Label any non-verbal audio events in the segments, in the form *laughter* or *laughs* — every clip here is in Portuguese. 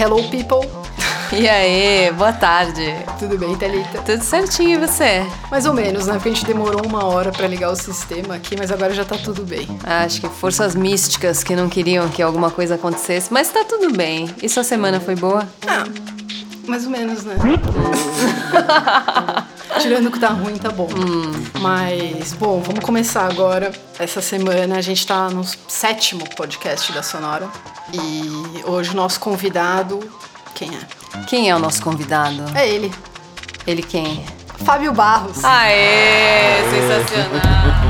Hello, people. E aí, boa tarde. Tudo bem, Thalita? Tudo certinho, e você? Mais ou menos, né? Porque a gente demorou uma hora para ligar o sistema aqui, mas agora já tá tudo bem. Acho que forças místicas que não queriam que alguma coisa acontecesse, mas tá tudo bem. E sua semana foi boa? Ah, mais ou menos, né? *laughs* Tirando que tá ruim, tá bom. Hum. Mas, bom, vamos começar agora. Essa semana a gente tá no sétimo podcast da Sonora. E hoje o nosso convidado. Quem é? Quem é o nosso convidado? É ele, Ele quem? Fábio Barros. Aê, sensacional.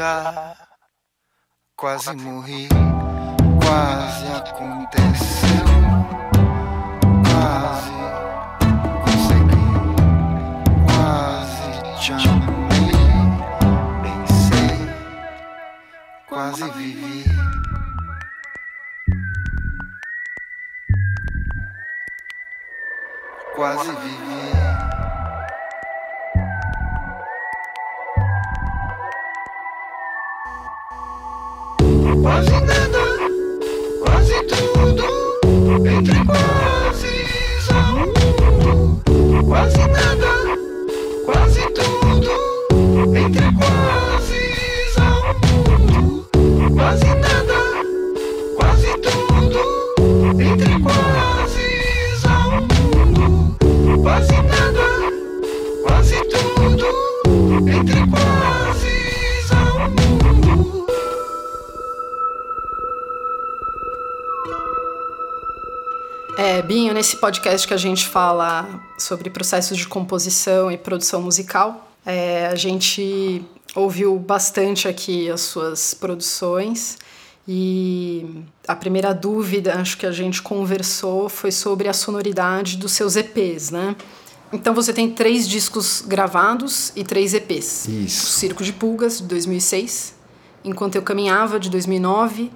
Já quase morri, quase aconteceu, quase consegui, quase te amei, pensei, quase vivi. quase vivi. Oh, podcast que a gente fala sobre processos de composição e produção musical, é, a gente ouviu bastante aqui as suas produções e a primeira dúvida, acho que a gente conversou, foi sobre a sonoridade dos seus EPs, né? Então você tem três discos gravados e três EPs. Isso. O Circo de Pulgas, de 2006, Enquanto Eu Caminhava, de 2009,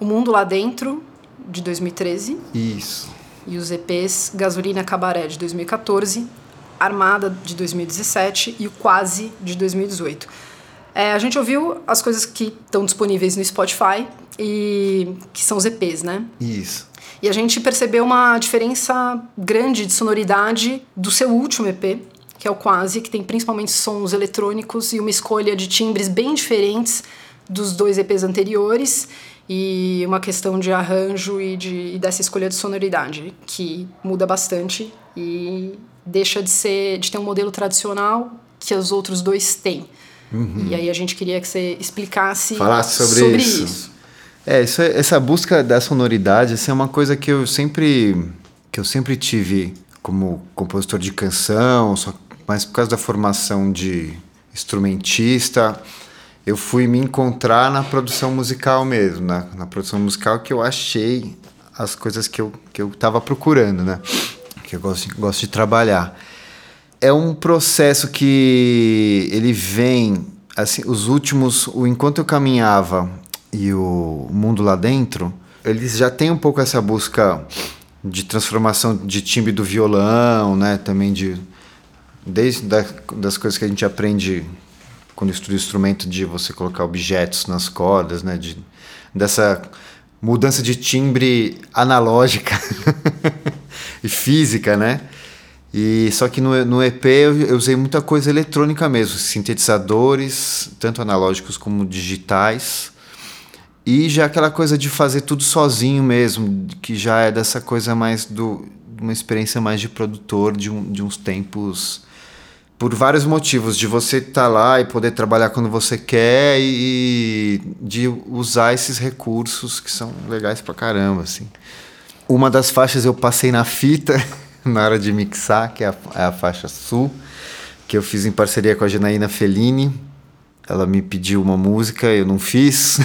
O Mundo Lá Dentro, de 2013, Isso. E os EPs Gasolina Cabaré de 2014, Armada de 2017 e o Quase de 2018. É, a gente ouviu as coisas que estão disponíveis no Spotify e que são os EPs, né? Isso. E a gente percebeu uma diferença grande de sonoridade do seu último EP, que é o Quase, que tem principalmente sons eletrônicos e uma escolha de timbres bem diferentes dos dois EPs anteriores e uma questão de arranjo e, de, e dessa escolha de sonoridade que muda bastante e deixa de ser de ter um modelo tradicional que os outros dois têm. E aí a gente queria que você explicasse Falasse sobre, isso. É, isso é- essa busca da sonoridade assim, é uma coisa que eu sempre que eu sempre tive como compositor de canção, só mas por causa da formação de instrumentista, eu fui me encontrar na produção musical mesmo, na, na produção musical que eu achei as coisas que eu que eu estava procurando, né? Que eu gosto, gosto de trabalhar. é um processo que ele vem assim os últimos o enquanto eu caminhava e o mundo lá dentro eles já têm um pouco essa busca de transformação de timbre do violão né também de desde da, das coisas que a gente aprende quando estuda instrumento de você colocar objetos nas cordas né de dessa mudança de timbre analógica *laughs* e física né e só que no, no EP eu, eu usei muita coisa eletrônica mesmo, sintetizadores, tanto analógicos como digitais. E já aquela coisa de fazer tudo sozinho mesmo, que já é dessa coisa mais do uma experiência mais de produtor de, um, de uns tempos por vários motivos, de você estar tá lá e poder trabalhar quando você quer e de usar esses recursos que são legais pra caramba, assim. Uma das faixas eu passei na fita *laughs* na hora de mixar, que é a, é a, faixa Sul, que eu fiz em parceria com a Janaína Fellini. Ela me pediu uma música, eu não fiz.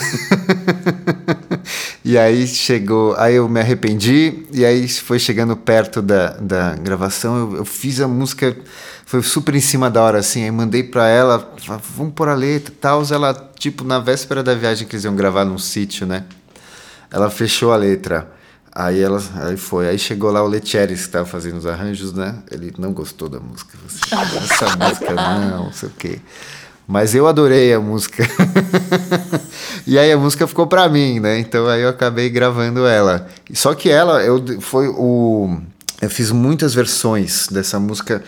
*laughs* E aí chegou, aí eu me arrependi, e aí foi chegando perto da, da gravação, eu, eu fiz a música, foi super em cima da hora, assim, aí mandei pra ela, vamos pôr a letra e tal, ela, tipo, na véspera da viagem que eles iam gravar num sítio, né? Ela fechou a letra. Aí ela aí foi. Aí chegou lá o Letieres que estava fazendo os arranjos, né? Ele não gostou da música. Você, Essa música não, não sei o quê. Mas eu adorei a música. *laughs* e aí a música ficou pra mim, né? Então aí eu acabei gravando ela. Só que ela, eu foi o eu fiz muitas versões dessa música.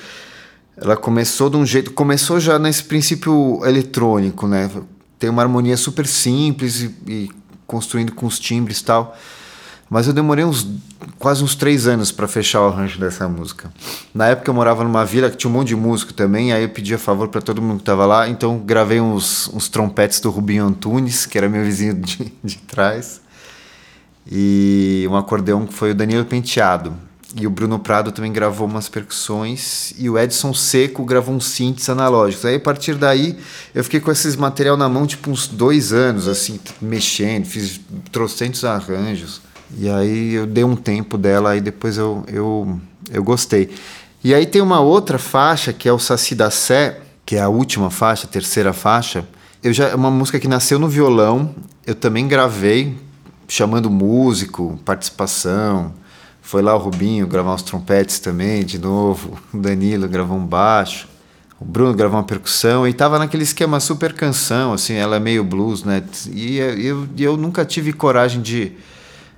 Ela começou de um jeito, começou já nesse princípio eletrônico, né? Tem uma harmonia super simples e, e construindo com os timbres e tal. Mas eu demorei uns quase uns três anos para fechar o arranjo dessa música. Na época eu morava numa vila que tinha um monte de músico também, aí eu pedia favor para todo mundo que tava lá, então gravei uns, uns trompetes do Rubinho Antunes, que era meu vizinho *laughs* de, de trás, e um acordeão que foi o Danilo Penteado. E o Bruno Prado também gravou umas percussões e o Edson Seco gravou uns synths analógicos. Aí a partir daí eu fiquei com esses material na mão tipo uns dois anos, assim, mexendo, fiz trocentos arranjos. E aí eu dei um tempo dela e depois eu, eu, eu gostei. E aí tem uma outra faixa que é o Saci da Sé, que é a última faixa, a terceira faixa. Eu já, é uma música que nasceu no violão, eu também gravei, chamando músico, participação. Foi lá o Rubinho gravar uns trompetes também, de novo. O Danilo gravou um baixo. O Bruno gravou uma percussão e tava naquele esquema super canção, assim, ela é meio blues, né? E eu, eu nunca tive coragem de,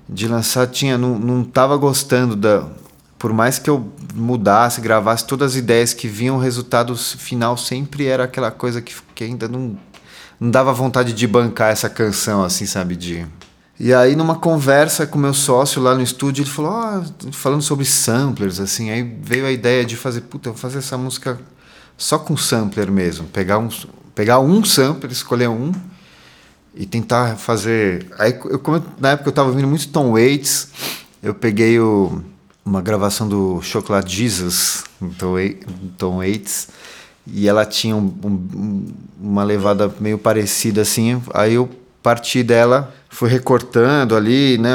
de lançar, tinha, não, não tava gostando da. Por mais que eu mudasse, gravasse todas as ideias que vinham, o resultado final sempre era aquela coisa que, que ainda não, não dava vontade de bancar essa canção, assim, sabe? De, e aí, numa conversa com meu sócio lá no estúdio, ele falou, ah, falando sobre samplers, assim, aí veio a ideia de fazer, puta, eu vou fazer essa música só com sampler mesmo, pegar um, pegar um sampler, escolher um e tentar fazer. Aí, eu, como eu- na época eu tava ouvindo muito Tom Waits, eu peguei o, uma gravação do Chocolate Jesus, Tom Tom Waits, e ela tinha um- um- uma levada meio parecida assim, aí eu parti dela, fui recortando ali, né?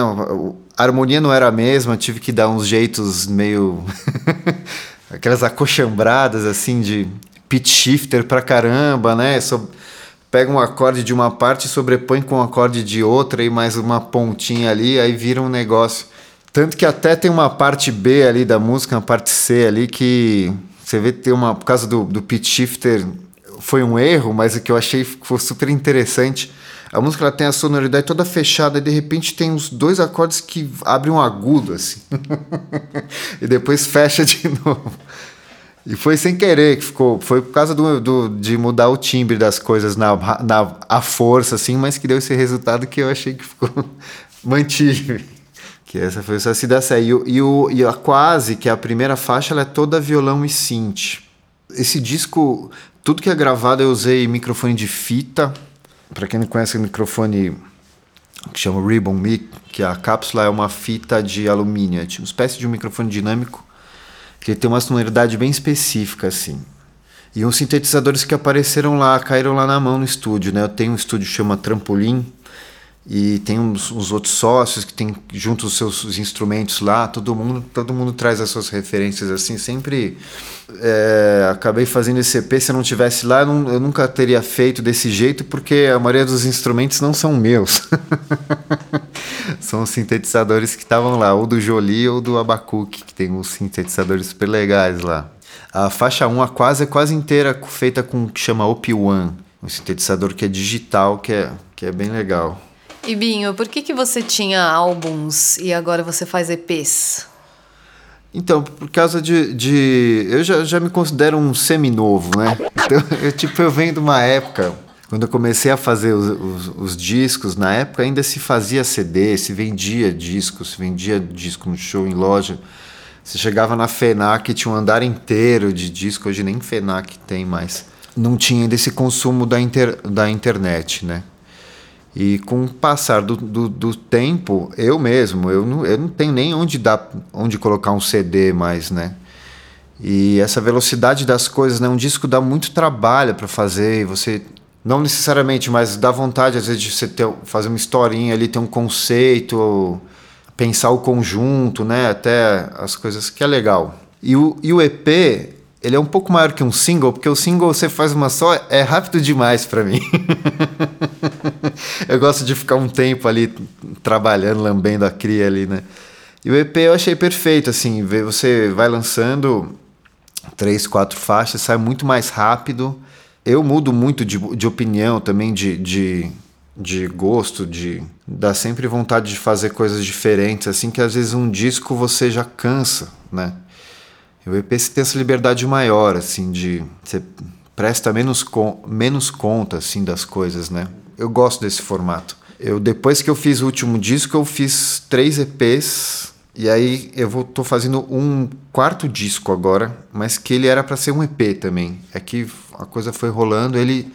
A harmonia não era a mesma, tive que dar uns jeitos meio. *laughs* aquelas acochambradas assim de pitch shifter pra caramba, né? Pega um acorde de uma parte e sobrepõe com um acorde de outra e mais uma pontinha ali, aí vira um negócio. Tanto que até tem uma parte B ali da música, uma parte C ali que você vê tem uma. Por causa do, do pitch shifter, foi um erro, mas o que eu achei foi super interessante. A música ela tem a sonoridade toda fechada e de repente tem uns dois acordes que abrem um agudo assim. *laughs* e depois fecha de *laughs* novo. E foi sem querer que ficou. Foi por causa do, do- de mudar o timbre das coisas na, na a força, assim, mas que deu esse resultado que eu achei que ficou. *laughs* mantive. Que essa foi o Saci da Sé. E, o, e, o, e a Quase, que é a primeira faixa, ela é toda violão e synth. Esse disco, tudo que é gravado eu usei microfone de fita. Para quem não conhece o microfone que chama Ribbon Mic, que a cápsula é uma fita de alumínio, é tipo uma espécie de um microfone dinâmico que tem uma sonoridade bem específica assim. E uns sintetizadores que apareceram lá, caíram lá na mão no estúdio, né? Eu tenho um estúdio que chama Trampolim e tem uns, uns outros sócios que tem junto os seus os instrumentos lá, todo mundo, todo mundo traz as suas referências assim, sempre é, acabei fazendo esse EP, se eu não tivesse lá, eu, não- eu nunca teria feito desse jeito, porque a maioria dos instrumentos não são meus. *laughs* são os sintetizadores que estavam lá, ou do Jolie ou do Abacuque, que tem uns sintetizadores super legais lá. A faixa 1, a quase é quase inteira feita com o que chama OP1, um sintetizador que é digital, que é, que é bem legal. E Binho, por que, que você tinha álbuns e agora você faz EPs? Então, por causa de. de eu já, já me considero um seminovo, né? *laughs* Então, eu, tipo, eu venho de uma época. Quando eu comecei a fazer os, os, os discos, na época ainda se fazia CD, se vendia disco, se vendia disco no show, em loja. Você chegava na FENAC tinha um andar inteiro de disco, hoje nem FENAC tem mais. Não tinha ainda esse consumo da, inter, da internet, né? E com o passar do, do, do tempo, eu mesmo, eu não, eu não tenho nem onde, dar, onde colocar um CD mais, né? E essa velocidade das coisas, né? Um disco dá muito trabalho para fazer e você Não necessariamente, mas dá vontade às vezes de você ter, fazer uma historinha ali, ter um conceito, pensar o conjunto, né? Até as coisas que é legal. E o, e o EP, ele é um pouco maior que um single, porque o single você faz uma só, é rápido demais para mim. *laughs* *laughs* eu gosto de ficar um tempo ali trabalhando, lambendo a cria ali, né? E o EP eu achei perfeito, assim, você vai lançando três, quatro faixas, sai muito mais rápido. Eu mudo muito de, de opinião também, de, de, de gosto, de dá sempre vontade de fazer coisas diferentes, assim que às vezes um disco você já cansa, né? O EP você tem essa liberdade maior, assim, de você presta menos, con menos conta, assim, das coisas, né? Eu gosto desse formato. Eu depois que eu fiz o último disco, eu fiz três EPs e aí eu vou, tô fazendo um quarto disco agora, mas que ele era para ser um EP também. É que a coisa foi rolando, ele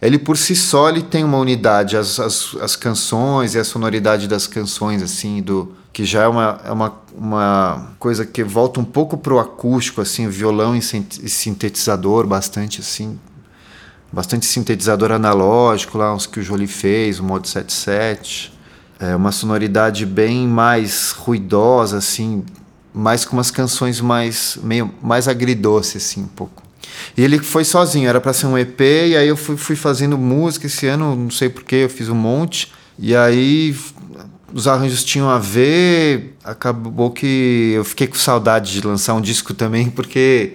ele por si só ele tem uma unidade, as, as, as canções e a sonoridade das canções, assim, do que já é uma, é uma, uma coisa que volta um pouco pro acústico, assim, violão e sintetizador, bastante assim, bastante sintetizador analógico, lá uns que o Jolie fez, o Modo 77 é uma sonoridade bem mais ruidosa, assim, mais com umas canções mais meio mais agridoce, assim, um pouco. E ele foi sozinho, era para ser um EP, e aí eu fui, fui fazendo música esse ano, não sei porquê, eu fiz um monte, e aí os arranjos tinham a ver, acabou que eu fiquei com saudade de lançar um disco também, porque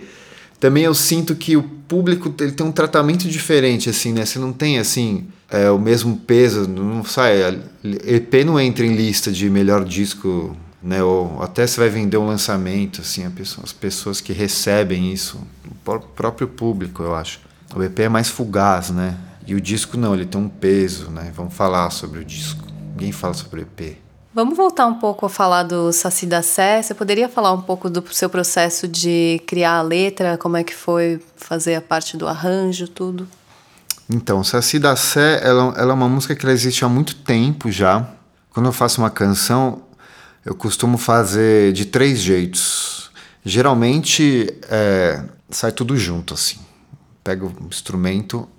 também eu sinto que o público ele tem um tratamento diferente, assim, né? Você não tem, assim, é, o mesmo peso, não sai. EP não entra em lista de melhor disco, né? Ou até você vai vender um lançamento, assim, pessoa, as pessoas que recebem isso, o próprio público, eu acho. O EP é mais fugaz, né? E o disco não, ele tem um peso, né? Vamos falar sobre o disco. Ninguém fala sobre o EP. Vamos voltar um pouco a falar do Saci da Sé. Você poderia falar um pouco do seu processo de criar a letra, como é que foi fazer a parte do arranjo, tudo? Então, Saci da Sé, ela, ela é uma música que existe há muito tempo já. Quando eu faço uma canção, eu costumo fazer de três jeitos. Geralmente é, sai tudo junto, assim. Pego o instrumento.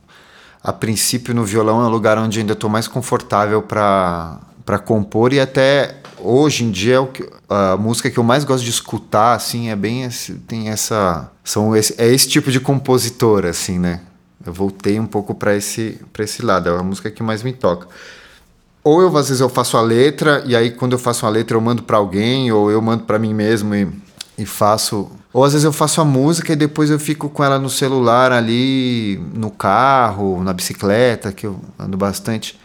A princípio, no violão é um lugar onde ainda estou mais confortável para compor e até hoje em dia é o que, a música que eu mais gosto de escutar, assim, é bem esse, tem essa são esse, é esse tipo de compositor, assim, né? Eu voltei um pouco para esse, para esse lado, é a música que mais me toca. Ou eu, às vezes eu faço a letra, e aí quando eu faço a letra eu mando para alguém, ou eu mando para mim mesmo e, e faço. Ou às vezes eu faço a música e depois eu fico com ela no celular ali, no carro, na bicicleta, que eu ando bastante,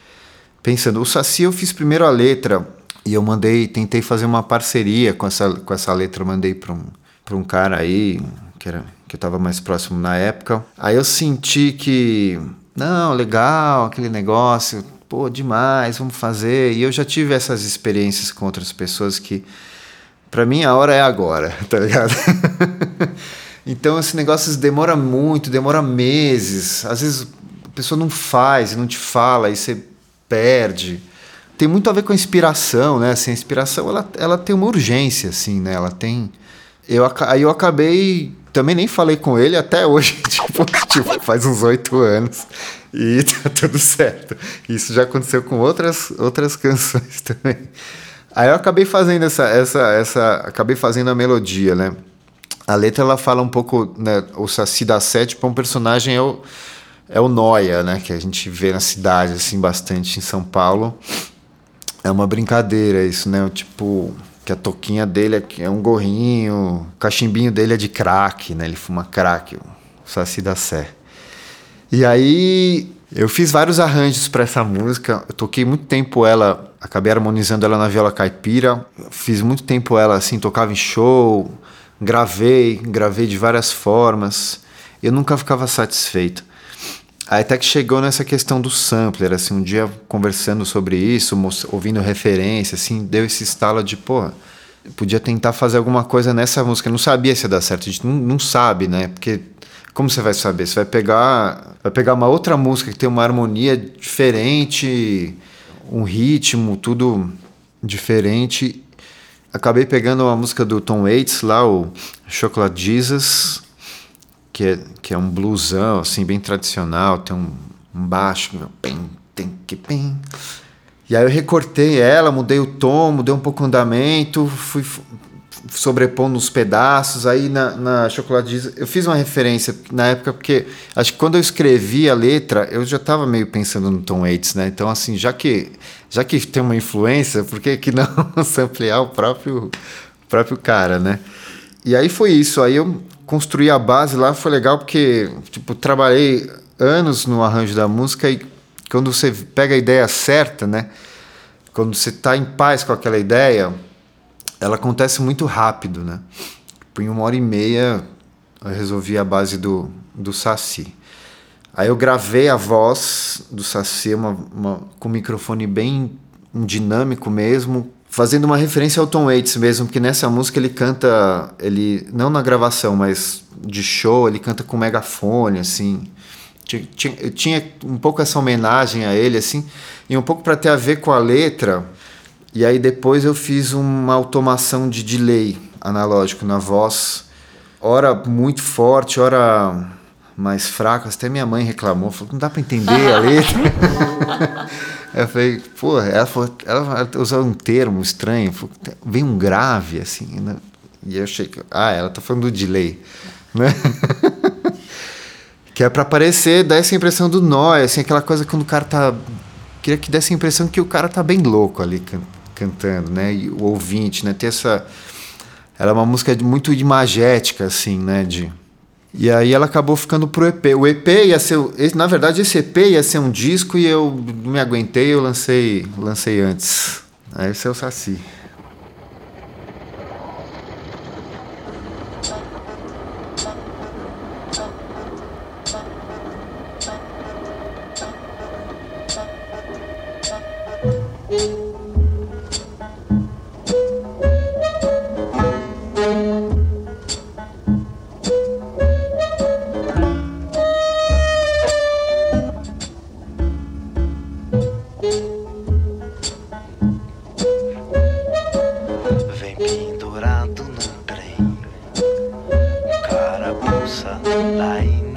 pensando. O Saci eu fiz primeiro a letra, e eu mandei, tentei fazer uma parceria com essa, com essa letra, mandei para um, um cara aí, que era que eu estava mais próximo na época. Aí eu senti que, não, legal, aquele negócio, pô, demais, vamos fazer. E eu já tive essas experiências com outras pessoas que, para mim, a hora é agora, *laughs* tá ligado? *laughs* então, esse negócio demora muito, demora meses. Às vezes a pessoa não faz, não te fala, e você perde. Tem muito a ver com a inspiração, né? Assim, a inspiração, ela, ela tem uma urgência, assim, né? Ela tem... Eu, aí eu acabei também nem falei com ele até hoje, *laughs* tipo, tipo faz uns oito anos. E *laughs* tá tudo certo. Isso já aconteceu com outras, outras canções *laughs* também. Aí eu acabei fazendo essa, essa, essa. Acabei fazendo a melodia, né? A letra ela fala um pouco, né? O Saci da Sete, tipo, um personagem o, é o Noia, né? Que a gente vê na cidade, assim, bastante em São Paulo. É uma brincadeira isso, né? Tipo, que a toquinha dele é, é um gorrinho, o cachimbinho dele é de crack, né? Ele fuma crack, o Saci da Sé. E aí eu fiz vários arranjos para essa música. Eu toquei muito tempo ela, acabei harmonizando ela na viola caipira. Fiz muito tempo ela assim, tocava em show, gravei, gravei de várias formas. Eu nunca ficava satisfeito. Aí até que chegou nessa questão do sampler, assim, um dia conversando sobre isso, ouvindo referência, assim, deu esse estalo de, pô, podia tentar fazer alguma coisa nessa música. Eu não sabia se ia dar certo, a gente não, não sabe, né? Porque como você vai saber? Você vai pegar, vai pegar uma outra música que tem uma harmonia diferente, um ritmo, tudo diferente. Acabei pegando uma música do Tom Waits lá, o Chocolate Jesus, que é, que é um bluesão, assim, bem tradicional, tem um, um baixo, pem, tem que pem. E aí eu recortei ela, mudei o tom, mudei um pouco o andamento, fui sobrepondo os pedaços. Aí na, na Chocolate Diesel, eu fiz uma referência na época, porque acho que quando eu escrevi a letra, eu já estava meio pensando no Tom Waits, né? Então, assim, já que, já que tem uma influência, por que, que não *laughs* samplear o próprio, o próprio cara, né? E aí foi isso. Aí eu construí a base lá, foi legal porque, tipo, trabalhei anos no arranjo da música e quando você pega a ideia certa, né? Quando você tá em paz com aquela ideia, ela acontece muito rápido, né? Tipo, em uma hora e meia eu resolvi a base do, do Saci. Aí eu gravei a voz do Saci uma, uma- com microfone bem dinâmico mesmo, fazendo uma referência ao Tom Waits mesmo, porque nessa música ele canta, ele não na gravação, mas de show, ele canta com megafone, assim. Tinha, tinha, tinha um pouco essa homenagem a ele, assim, e um pouco para ter a ver com a letra. E aí depois eu fiz uma automação de delay analógico na voz, hora muito forte, hora mais fraca. Até minha mãe reclamou, falou, não dá para entender a letra. *laughs* eu falei, pô, ela, falou, ela usou um termo estranho, falou, vem um grave, assim, né? E eu achei que, ah, ela tá falando do delay, né? *laughs* que é para parecer, dar essa impressão do nó, assim, aquela coisa quando o cara tá queria que desse a impressão que o cara tá bem louco ali can cantando, né? E o ouvinte, né? Ter essa ela é uma música muito imagética assim, né, de e aí ela acabou ficando pro EP. O EP ia ser, na verdade esse EP ia ser um disco e eu não me aguentei, eu lancei, lancei antes. Aí esse é o Saci. Carapuça da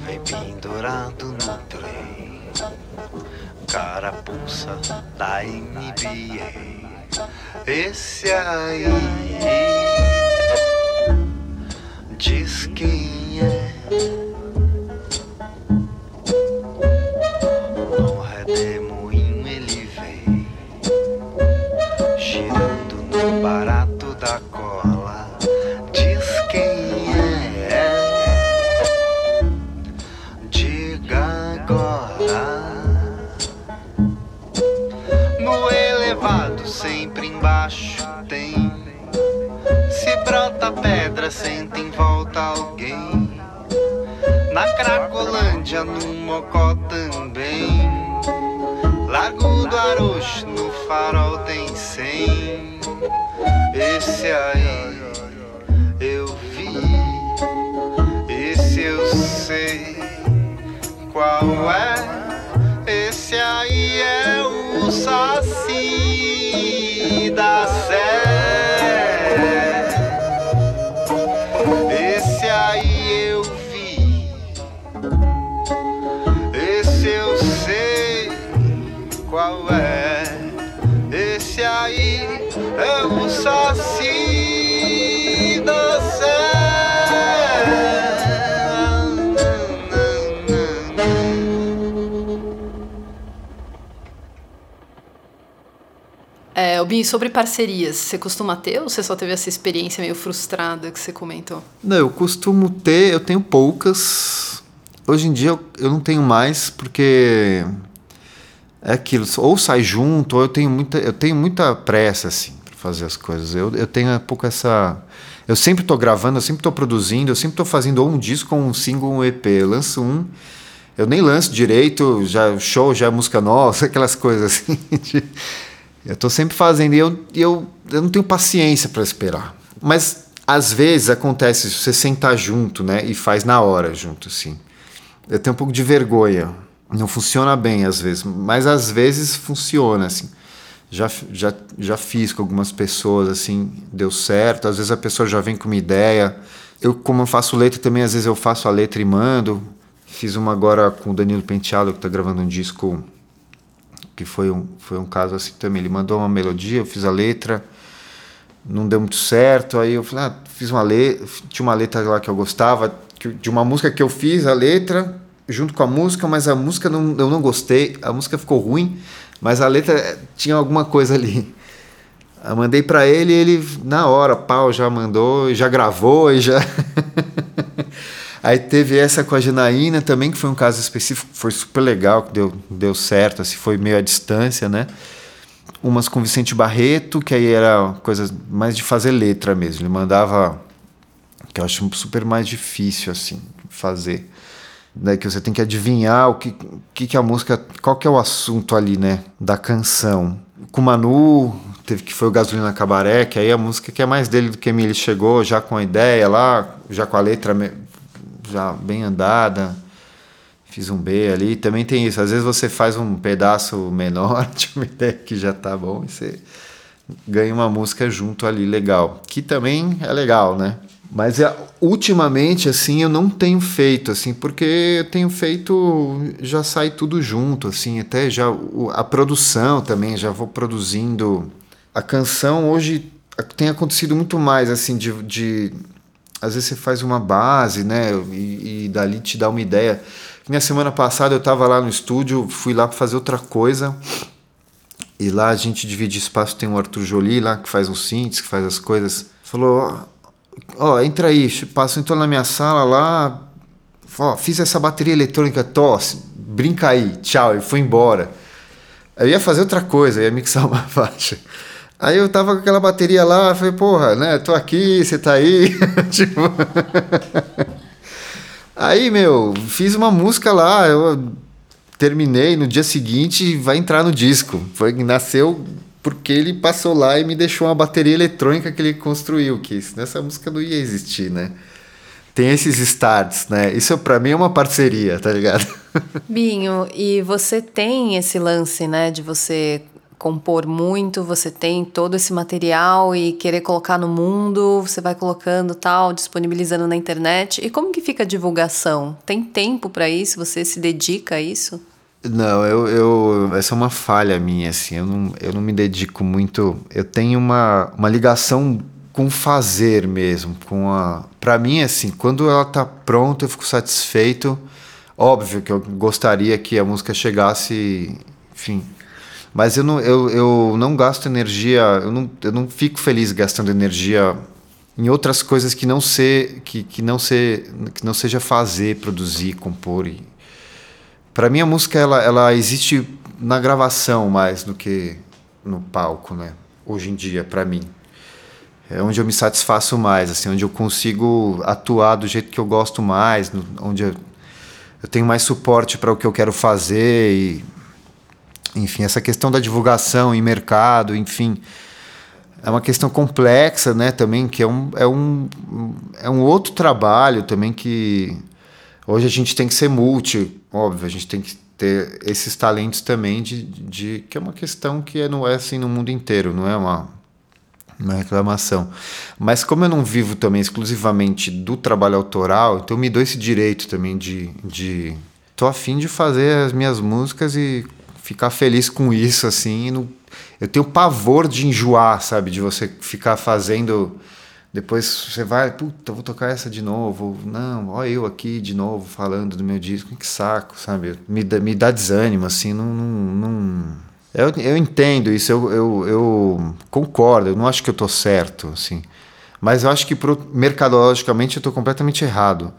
Vem pendurado no trem Carapuça da NBA Esse aí Diz quem é Sobre parcerias, você costuma ter ou você só teve essa experiência meio frustrada que você comentou? Não, eu costumo ter, eu tenho poucas. Hoje em dia eu, eu não tenho mais porque é aquilo, ou sai junto, ou eu tenho muita, eu tenho muita pressa assim para fazer as coisas. Eu, eu tenho um pouco essa eu sempre estou gravando, eu sempre estou produzindo, eu sempre estou fazendo ou um disco, ou um single, um EP. Eu lanço um, eu nem lanço direito, já show, já é música nova, *laughs* aquelas coisas assim. De, eu estou sempre fazendo e eu, eu, eu não tenho paciência para esperar. Mas às vezes acontece você sentar junto, né, e faz na hora junto, assim. Eu tenho um pouco de vergonha. Não funciona bem às vezes, mas às vezes funciona, assim já, já, já fiz com algumas pessoas, assim, deu certo. Às vezes a pessoa já vem com uma ideia. Eu, como eu faço letra também, às vezes eu faço a letra e mando. Fiz uma agora com o Danilo Penteado, que está gravando um disco que foi um, foi um caso assim também. Ele mandou uma melodia, eu fiz a letra, não deu muito certo. Aí eu falei, ah, fiz uma letra, tinha uma letra lá que eu gostava, de uma música que eu fiz, a letra, junto com a música, mas a música não, eu não gostei, a música ficou ruim. Mas a letra tinha alguma coisa ali. Eu mandei para ele ele, na hora, pau, já mandou, já gravou e já. *laughs* Aí teve essa com a Janaína também, que foi um caso específico, foi super legal, que deu, deu certo, assim, foi meio à distância, né? Umas com Vicente Barreto, que aí era coisa mais de fazer letra mesmo. Ele mandava, que eu acho super mais difícil, assim, fazer né, que você tem que adivinhar o que, que, que a música, qual que é o assunto ali, né, da canção. Com Manu, teve que foi o Gasolina Cabaré, que aí a música que é mais dele do que ele chegou já com a ideia lá, já com a letra já bem andada. Fiz um B ali, também tem isso. Às vezes você faz um pedaço menor *laughs* de uma ideia que já tá bom e você ganha uma música junto ali legal, que também é legal, né? Mas é, ultimamente, assim, eu não tenho feito, assim, porque eu tenho feito, já sai tudo junto, assim, até já a produção também, já vou produzindo. A canção hoje tem acontecido muito mais, assim, de, de às vezes você faz uma base, né, e, e dali te dá uma ideia. Minha semana passada eu estava lá no estúdio, fui lá para fazer outra coisa, e lá a gente divide espaço, tem o Arthur Jolie lá, que faz os synths, que faz as coisas. Falou, ó, entra aí, passou então na minha sala lá, ó, fiz essa bateria eletrônica, tosse, brinca aí, tchau, e foi embora. Eu ia fazer outra coisa, ia mixar *laughs* uma faixa. Aí eu tava com aquela bateria lá, falei, porra, né, tô aqui, você tá aí, *laughs* tipo... Aí, meu, fiz uma música lá, eu terminei no dia seguinte vai entrar no disco. Foi nasceu porque ele passou lá e me deixou uma bateria eletrônica que ele construiu, que nessa música não ia existir, né? Tem esses starts, né? Isso para mim é uma parceria, tá ligado? *laughs* Binho, e você tem esse lance, né, de você compor muito, você tem todo esse material e querer colocar no mundo, você vai colocando tal, disponibilizando na internet. E como que fica a divulgação? Tem tempo para isso? Você se dedica a isso? Não, eu, eu, essa é uma falha minha, assim, eu não, eu não me dedico muito, eu tenho uma, uma ligação com fazer mesmo, com a... Pra mim, assim, quando ela tá pronta, eu fico satisfeito, óbvio que eu gostaria que a música chegasse, enfim, mas eu não, eu, eu não gasto energia, eu não, eu não fico feliz gastando energia em outras coisas que não ser que, que não ser que não seja fazer, produzir, compor e para mim a música ela, ela existe na gravação mais do que no palco, né? Hoje em dia, para mim. É onde eu me satisfaço mais, assim, onde eu consigo atuar do jeito que eu gosto mais, no, onde eu, eu tenho mais suporte para o que eu quero fazer e enfim, essa questão da divulgação em mercado, enfim, é uma questão complexa, né, também, que é um, é um, é um outro trabalho também que Hoje a gente tem que ser multi, óbvio, a gente tem que ter esses talentos também de, de que é uma questão que não é assim no mundo inteiro, não é uma, uma reclamação. Mas como eu não vivo também exclusivamente do trabalho autoral, então eu me dou esse direito também de, de tô afim de fazer as minhas músicas e ficar feliz com isso assim. Não, eu tenho pavor de enjoar, sabe, de você ficar fazendo depois você vai, puta, vou tocar essa de novo. Não, ó eu aqui de novo falando do meu disco. Que saco, sabe? Me dá, me dá desânimo, assim, não, não, não, Eu, eu entendo isso, eu, eu, eu concordo, eu não acho que eu tô certo, assim. Mas eu acho que pro, mercadologicamente eu tô completamente errado.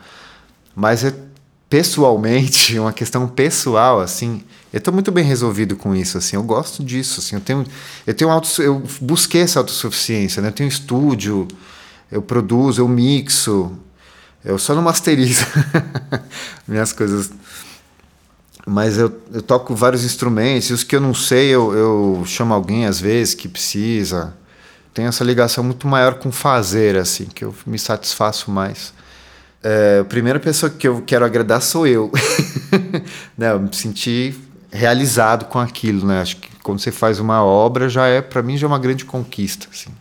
Mas é pessoalmente, *laughs* uma questão pessoal, assim, eu tô muito bem resolvido com isso, assim, eu gosto disso, assim, eu tenho, eu tenho auto, eu busquei essa autossuficiência, né? Eu tenho estúdio, eu produzo, eu mixo, eu só não masterizo *laughs* minhas coisas mas eu, eu toco vários instrumentos, e os que eu não sei, eu, eu chamo alguém às vezes que precisa. Tenho essa ligação muito maior com fazer, assim, que eu me satisfaço mais. É, a primeira pessoa que eu quero agradar sou eu. *laughs* né, eu me senti realizado com aquilo, né? Acho que quando você faz uma obra, já é, para mim, já é uma grande conquista, assim.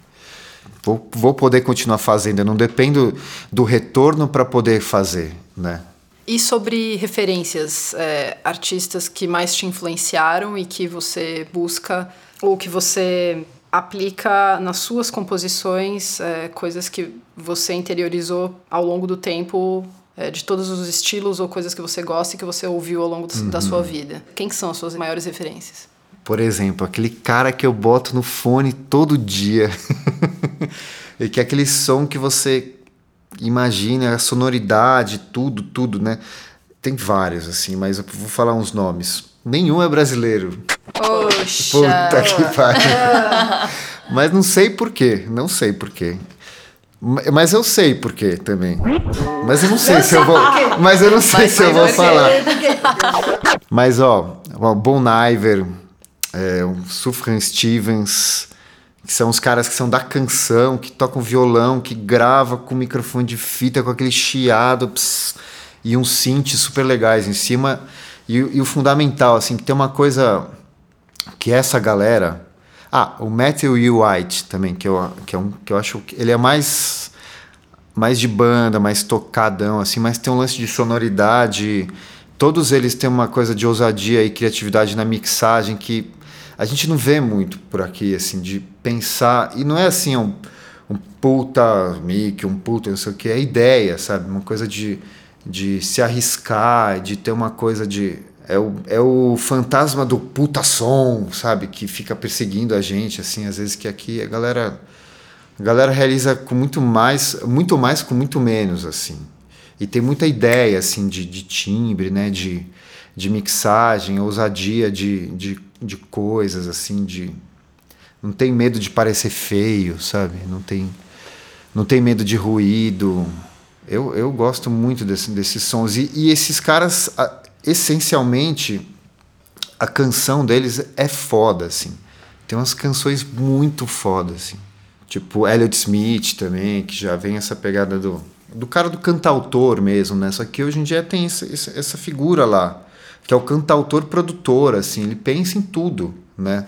Vou, vou poder continuar fazendo, eu não dependo do retorno para poder fazer, né? E sobre referências, é, artistas que mais te influenciaram e que você busca ou que você aplica nas suas composições, é, coisas que você interiorizou ao longo do tempo, é, de todos os estilos ou coisas que você gosta e que você ouviu ao longo do, uhum. da sua vida. Quem são as suas maiores referências? Por exemplo, aquele cara que eu boto no fone todo dia. *laughs* e que é aquele som que você imagina a sonoridade, tudo, tudo, né? Tem vários, assim, mas eu vou falar uns nomes. Nenhum é brasileiro. Poxa! Puta que pariu. *laughs* mas não sei porquê, não sei porquê. Mas eu sei porquê também. Mas eu não sei se eu vou. Mas eu não sei mas, se eu vou falar. mas ó, Bon Iver, é, Sufjan Stevens, que são os caras que são da canção, que tocam violão, que grava com microfone de fita, com aquele chiado pss, e uns synths super legais em cima. E, e, o fundamental, assim, tem uma coisa que essa galera... Ah, o Matthew E. White também, que eu, que, é um, que eu acho que ele é mais, mais de banda, mais tocadão, assim, mas tem um lance de sonoridade... Todos eles têm uma coisa de ousadia e criatividade na mixagem que a gente não vê muito por aqui, assim, de pensar. E não é assim, um, um puta mic, um puta não sei o que, é ideia, sabe? Uma coisa de, de se arriscar, de ter uma coisa de. É o, é o fantasma do puta som, sabe? Que fica perseguindo a gente, assim, às vezes que aqui a galera. A galera realiza com muito mais, muito mais com muito menos, assim. E tem muita ideia, assim, de, de timbre, né? De, de mixagem, ousadia de, de de coisas, assim, de. Não tem medo de parecer feio, sabe? Não tem, não tem medo de ruído. Eu, eu gosto muito desse, desses sons. E, e esses caras, a, essencialmente, a canção deles é foda, assim. Tem umas canções muito foda, assim. Tipo Elliot Smith também, que já vem essa pegada do, do cara do cantautor mesmo, né? Só que hoje em dia tem essa, essa figura lá que é o cantautor produtor, assim, ele pensa em tudo, né?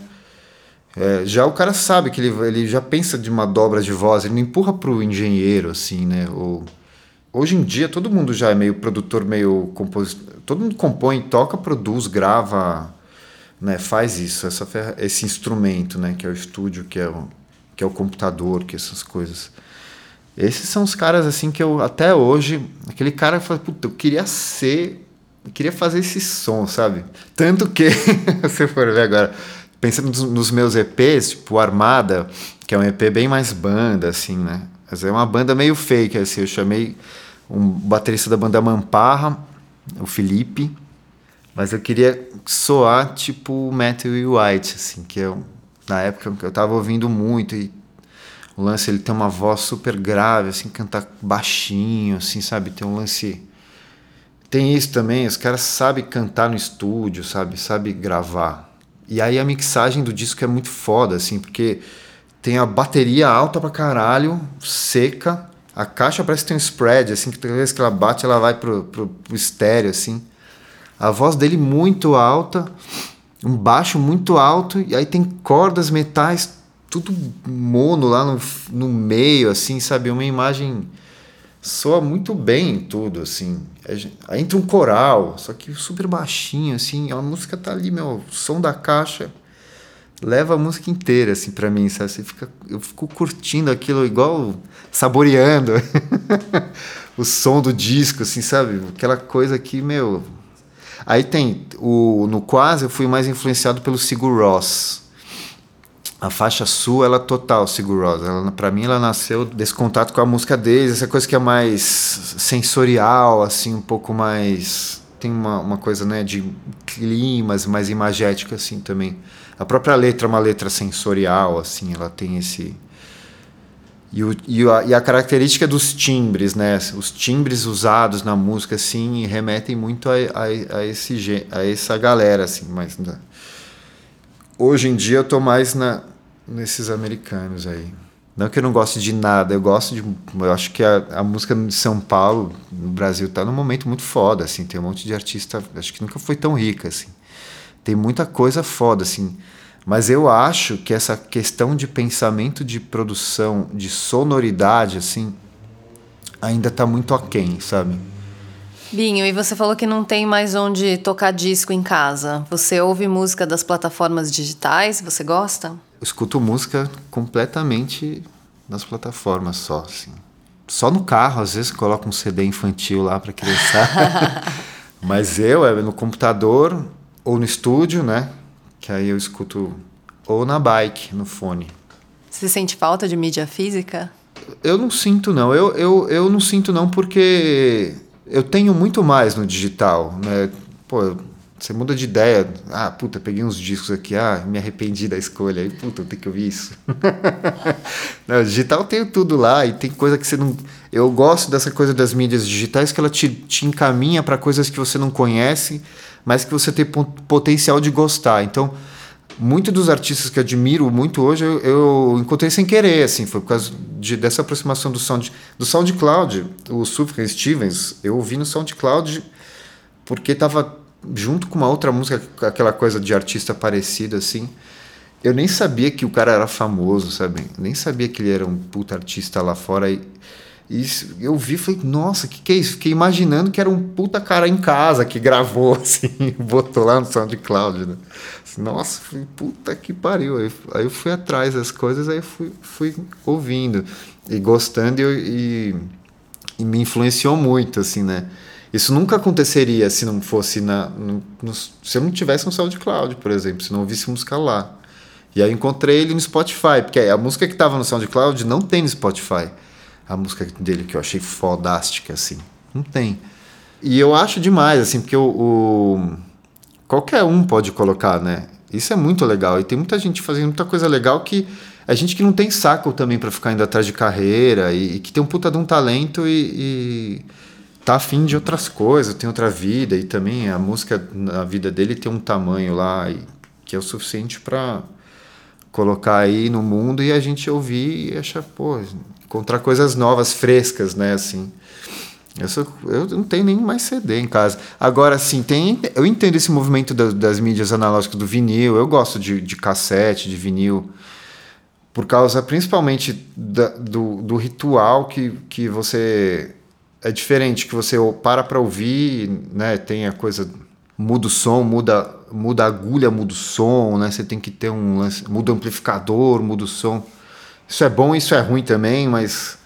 É, já o cara sabe que ele, ele já pensa de uma dobra de voz, ele não empurra pro engenheiro, assim, né? Ou, hoje em dia todo mundo já é meio produtor, meio compositor, todo mundo compõe, toca, produz, grava, né? Faz isso, essa esse instrumento, né? Que é o estúdio, que é o, que é o computador, que é essas coisas. Esses são os caras assim que eu até hoje, aquele cara fala, puta, eu queria ser eu queria fazer esse som, sabe? Tanto que, *laughs* se for ver agora, pensando nos meus EPs, tipo Armada, que é um EP bem mais banda, assim, né? Mas é uma banda meio fake, assim. Eu chamei um baterista da banda Mamparra, o Felipe, mas eu queria soar tipo Matthew White, assim, que eu, na época eu tava ouvindo muito e o lance ele tem uma voz super grave, assim, cantar baixinho, assim, sabe? Tem um lance tem isso também, os caras sabem cantar no estúdio, sabe? Sabe gravar. E aí a mixagem do disco é muito foda, assim, porque tem a bateria alta pra caralho, seca, a caixa parece que tem um spread, assim, que toda vez que ela bate, ela vai pro, pro, pro estéreo, assim. A voz dele muito alta, um baixo muito alto, e aí tem cordas, metais, tudo mono lá no, no meio, assim, sabe? Uma imagem soa muito bem tudo, assim. Aí entra um coral, só que super baixinho, assim. A música tá ali, meu, som da caixa leva a música inteira, assim, para mim, sabe? Você fica, eu fico curtindo aquilo igual saboreando *laughs* o som do disco, assim, sabe? Aquela coisa que, meu. Aí tem o no quase eu fui mais influenciado pelo Sigur Ross. A faixa sul, ela é total Sigur Ross. Ela, pra mim, ela nasceu desse contato com a música deles, essa coisa que é mais sensorial, assim, um pouco mais. Tem uma, uma coisa, né, de climas, mais imagética, assim, também. A própria letra é uma letra sensorial, assim, ela tem esse. E, o, e, a, e a característica dos timbres, né? Os timbres usados na música, assim, remetem muito a, a, a, esse, a essa galera, assim, mas. Hoje em dia eu tô mais na, nesses americanos aí. Não que eu não goste de nada, eu gosto de. Eu acho que a, a música de São Paulo, no Brasil, tá num momento muito foda, assim. Tem um monte de artista, acho que nunca foi tão rica, assim. Tem muita coisa foda, assim. Mas eu acho que essa questão de pensamento de produção, de sonoridade, assim, ainda tá muito aquém, sabe? Binho, e você falou que não tem mais onde tocar disco em casa. Você ouve música das plataformas digitais? Você gosta? Eu escuto música completamente nas plataformas só, assim. Só no carro, às vezes, coloco um CD infantil lá para criançar. *laughs* Mas eu, é no computador ou no estúdio, né? Que aí eu escuto ou na bike, no fone. Você sente falta de mídia física? Eu não sinto, não. Eu, eu, eu não sinto, não, porque eu tenho muito mais no digital, né? Pô, você muda de ideia. Ah, puta, peguei uns discos aqui, ah, me arrependi da escolha. Aí, puta, eu tenho que ouvir isso. *laughs* não, digital tem tudo lá e tem coisa que você não. Eu gosto dessa coisa das mídias digitais que ela te, te encaminha para coisas que você não conhece, mas que você tem potencial de gostar. Então, muito dos artistas que admiro muito hoje eu, eu, encontrei sem querer, assim, foi por causa de, dessa aproximação do Sound, do SoundCloud. O Sufjan Stevens, eu ouvi no SoundCloud porque estava junto com uma outra música, aquela coisa de artista parecido, assim. Eu nem sabia que o cara era famoso, sabe? Nem sabia que ele era um puta artista lá fora. E, e eu vi e falei, nossa, que que é isso? Fiquei imaginando que era um puta cara em casa que gravou, *laughs* assim, botou lá no SoundCloud, né? Nossa, fui, puta que pariu. Aí, aí eu fui atrás das coisas, aí fui, fui ouvindo e gostando e, e, e, me influenciou muito, assim, né? Isso nunca aconteceria se não fosse na. No, no, se eu não tivesse um SoundCloud, por exemplo, se não ouvisse música lá. E aí eu encontrei ele no Spotify, porque a música que estava no SoundCloud não tem no Spotify a música dele que eu achei fodástica, assim. Não tem. E eu acho demais, assim, porque o, o, qualquer um pode colocar, né? Isso é muito legal. E tem muita gente fazendo muita coisa legal que é gente que não tem saco também para ficar indo atrás de carreira e, e, que tem um puta de um talento e, e tá afim de outras coisas, tem outra vida e também a música na vida dele tem um tamanho lá e, que é o suficiente para colocar aí no mundo e a gente ouvir e achar, pô, encontrar coisas novas, frescas, né, assim. Eu, sou, eu não tenho nem mais CD em casa. Agora, sim, tem, eu entendo esse movimento das, das mídias analógicas do vinil. Eu gosto de, de cassete, de vinil, por causa principalmente da, do, do ritual que, que você. É diferente, que você para para ouvir, né? Tem a coisa. Muda o som, muda, muda a agulha, muda o som, né? Você tem que ter um. Muda o amplificador, muda o som. Isso é bom, isso é ruim também, mas,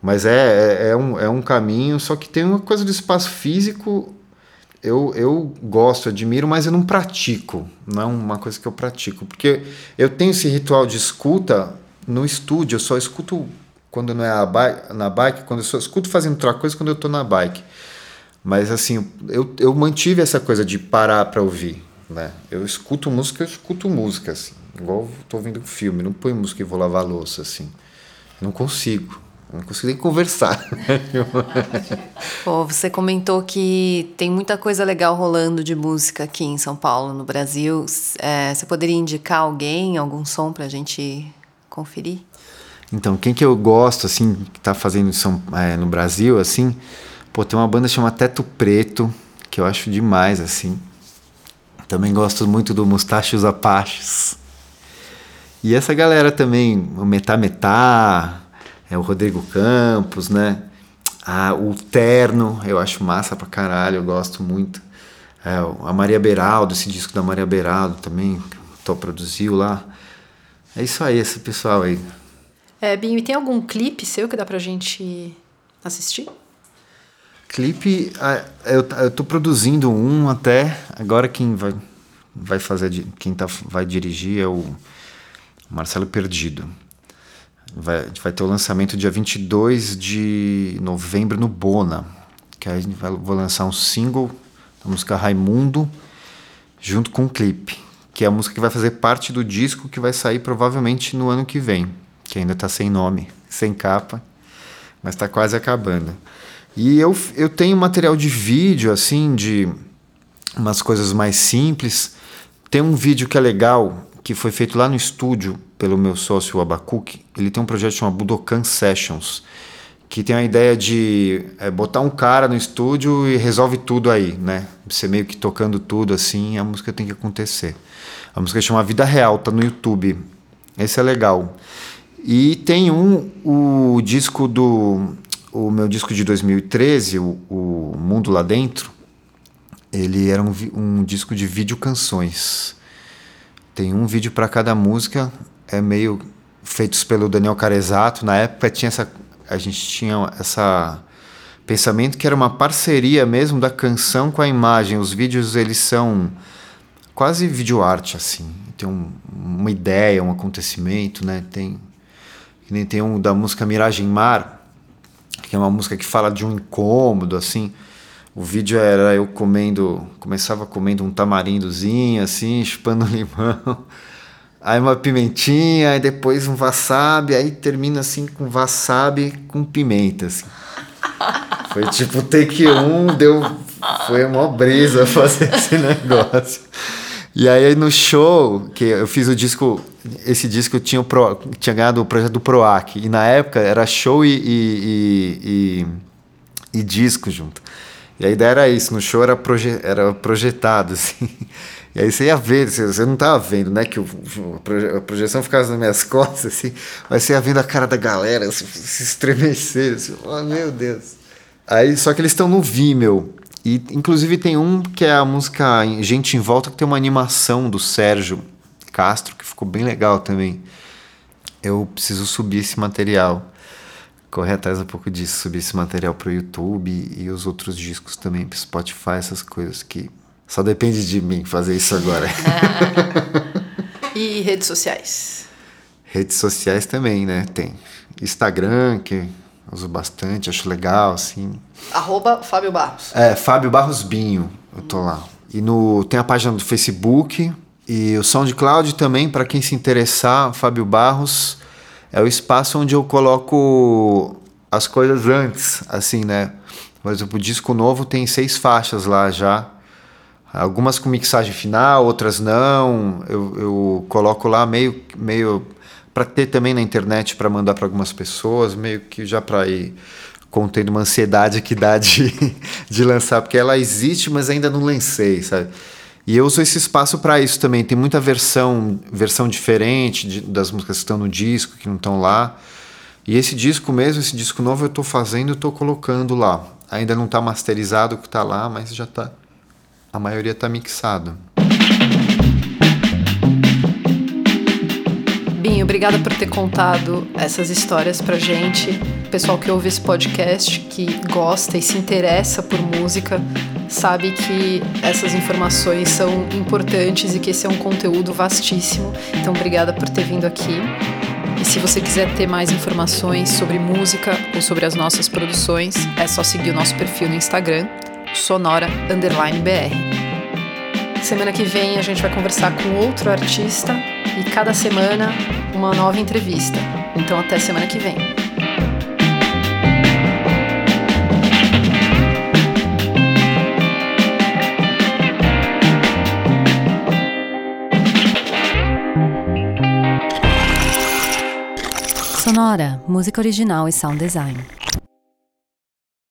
mas é, é, é, um, é um caminho. Só que tem uma coisa do espaço físico. Eu, eu gosto, admiro, mas eu não pratico. Não é uma coisa que eu pratico. Porque eu tenho esse ritual de escuta no estúdio. Eu só escuto quando não é bike, na bike, quando eu só escuto fazendo outra coisa quando eu estou na bike. Mas assim, eu, eu mantive essa coisa de parar para ouvir. Né? Eu escuto música, eu escuto música. Assim. Igual tô vendo filme, não põe música e vou lavar louça, assim. Não consigo. Não consigo nem conversar. *laughs* Pô, você comentou que tem muita coisa legal rolando de música aqui em São Paulo, no Brasil. É, você poderia indicar alguém, algum som pra gente conferir? Então, quem que eu gosto, assim, que tá fazendo São, é, no Brasil, assim, pô, tem uma banda chamada Teto Preto, que eu acho demais, assim. Também gosto muito do Mustache Apaches. E essa galera também, o Metá Metá, é o Rodrigo Campos, né? Ah, o Terno, eu acho massa pra caralho, eu gosto muito. É, a Maria Beraldo, esse disco da Maria Beraldo também, que Tô produziu lá. É isso aí, esse pessoal aí. É, Binho, e tem algum clipe seu que dá pra gente assistir? Clipe, eu, eu tô produzindo um até. Agora quem vai, vai fazer, quem tá, vai dirigir é o Marcelo Perdido. Vai, vai ter o lançamento dia 22 de novembro no Bona. Que aí vai, vou lançar um single da música Raimundo junto com o clipe. Que é a música que vai fazer parte do disco que vai sair provavelmente no ano que vem. Que ainda tá sem nome, sem capa, mas tá quase acabando. E eu, eu tenho material de vídeo, assim, de umas coisas mais simples. Tem um vídeo que é legal, que foi feito lá no estúdio pelo meu sócio Abacuque. Ele tem um projeto chamado Budokan Sessions, que tem a ideia de é, botar um cara no estúdio e resolve tudo aí, né? Você meio que tocando tudo assim, a música tem que acontecer. A música chama Vida Real, tá no YouTube. Esse é legal. E tem um, o disco do o meu disco de 2013, o, o Mundo Lá Dentro, ele era um, um disco de vídeo canções. Tem um vídeo para cada música, é meio feitos pelo Daniel Carezato. Na época tinha essa, a gente tinha essa pensamento que era uma parceria mesmo da canção com a imagem. Os vídeos eles são quase vídeo arte assim. Tem um, uma ideia, um acontecimento, né? Tem nem tem um da música Miragem Mar, que é uma música que fala de um incômodo, assim. O vídeo era eu comendo, começava comendo um tamarindozinho, assim, *laughs* chupando limão. Aí uma pimentinha, aí depois um wasabi, aí termina assim com wasabi com pimenta, assim. Foi tipo take um, deu. Foi uma brisa *laughs* fazer esse negócio. E aí no show, que eu fiz o disco, esse disco tinha, Pro, tinha ganhado o projeto do PROAC. E na época era show e, e, e, e, disco junto. E a ideia era isso, no show era, proje, era projetado, *laughs* assim. E aí você ia ver, você não estava vendo, né? Que o, a projeção ficava nas minhas *laughs* costas, assim, mas você ia vendo a cara da galera assim, se estremecer, assim, oh, meu Deus. Aí, só que eles estão no Vimeo. E inclusive tem um que é a música Gente em Volta, que tem uma animação do Sérgio Castro, que ficou bem legal também. Eu preciso subir esse material. Correr atrás um pouco disso, subir esse material para o YouTube e os outros discos também, para Spotify, essas coisas que só depende de mim fazer isso agora. *laughs* e redes sociais? Redes sociais também, né? Tem Instagram, que uso bastante, acho legal, assim. Arroba Fábio Barros. É, Fábio Barros Binho, eu tô lá. E no, tem a página do Facebook e o SoundCloud também, para quem se interessar, Fábio Barros é o espaço onde eu coloco as coisas antes, assim, né? Por exemplo, o disco novo tem seis faixas lá já. Algumas com mixagem final, outras não. Eu, eu coloco lá meio, meio para ter também na internet para mandar para algumas pessoas, meio que já para ir contendo uma ansiedade que dá de, *laughs* de lançar, porque ela existe, mas ainda não lancei, sabe? E eu uso esse espaço para isso também. Tem muita versão, versão diferente de, das músicas que estão no disco, que não estão lá. E esse disco mesmo, esse disco novo eu estou fazendo, estou colocando lá. Ainda não está masterizado o que está lá, mas já está. A maioria está mixado. Binho, obrigada por ter contado essas histórias pra gente. pessoal que ouve esse podcast, que gosta e se interessa por música, sabe que essas informações são importantes e que esse é um conteúdo vastíssimo. Então, obrigada por ter vindo aqui. E se você quiser ter mais informações sobre música ou sobre as nossas produções, é só seguir o nosso perfil no Instagram, sonora_br. Semana que vem a gente vai conversar com outro artista e cada semana uma nova entrevista. Então até semana que vem. Sonora, música original e sound design.